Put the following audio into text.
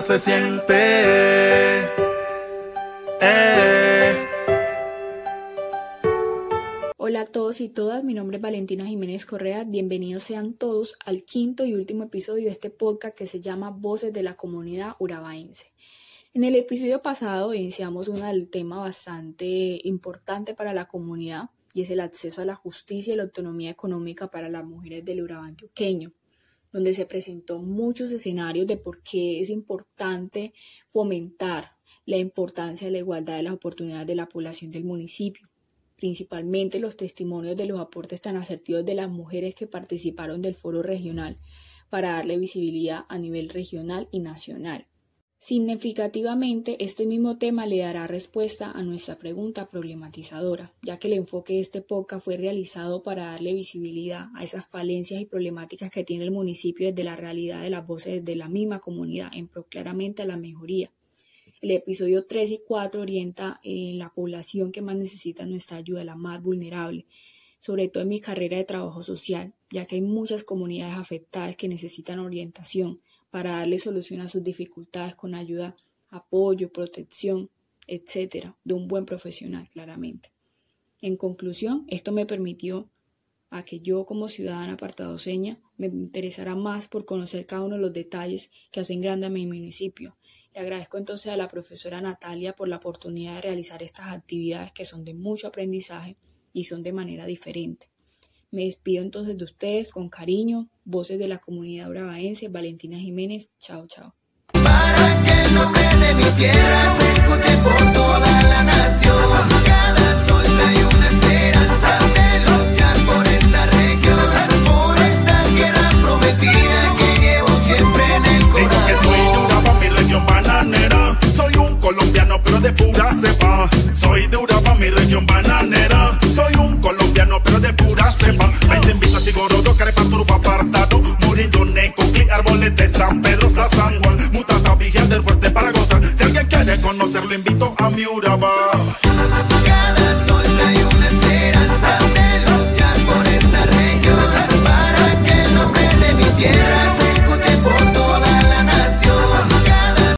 Se siente. Eh. Hola a todos y todas, mi nombre es Valentina Jiménez Correa. Bienvenidos sean todos al quinto y último episodio de este podcast que se llama Voces de la Comunidad Urabaense. En el episodio pasado iniciamos un tema bastante importante para la comunidad y es el acceso a la justicia y la autonomía económica para las mujeres del Urabá antioqueño, donde se presentó muchos escenarios de por qué es importante fomentar la importancia de la igualdad de las oportunidades de la población del municipio, principalmente los testimonios de los aportes tan asertivos de las mujeres que participaron del foro regional para darle visibilidad a nivel regional y nacional. Significativamente, este mismo tema le dará respuesta a nuestra pregunta problematizadora, ya que el enfoque de este podcast fue realizado para darle visibilidad a esas falencias y problemáticas que tiene el municipio desde la realidad de las voces de la misma comunidad, en pro claramente a la mejoría. El episodio 3 y 4 orienta en la población que más necesita nuestra ayuda, la más vulnerable, sobre todo en mi carrera de trabajo social, ya que hay muchas comunidades afectadas que necesitan orientación para darle solución a sus dificultades con ayuda, apoyo, protección, etcétera, de un buen profesional, claramente. En conclusión, esto me permitió a que yo como ciudadana apartadoseña me interesara más por conocer cada uno de los detalles que hacen grande a mi municipio. Le agradezco entonces a la profesora Natalia por la oportunidad de realizar estas actividades que son de mucho aprendizaje y son de manera diferente. Me despido entonces de ustedes con cariño, voces de la comunidad bravaense, Valentina Jiménez, chao, chao. Para que el nombre de mi tierra se escuche por toda la nación. Cada sol hay una esperanza de luchar por esta región, por esta tierra prometida que llevo siempre en el corazón. que soy de Urabá, mi región bananera. Soy un colombiano, pero de pura cepa. Soy de Urabá, mi región bananera. San Pedro, San Juan. Mutata, del Fuerte para gozar. Si alguien quiere conocerlo, invito a mi Urabá.